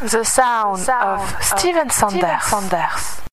The sound, of, Steven Sanders.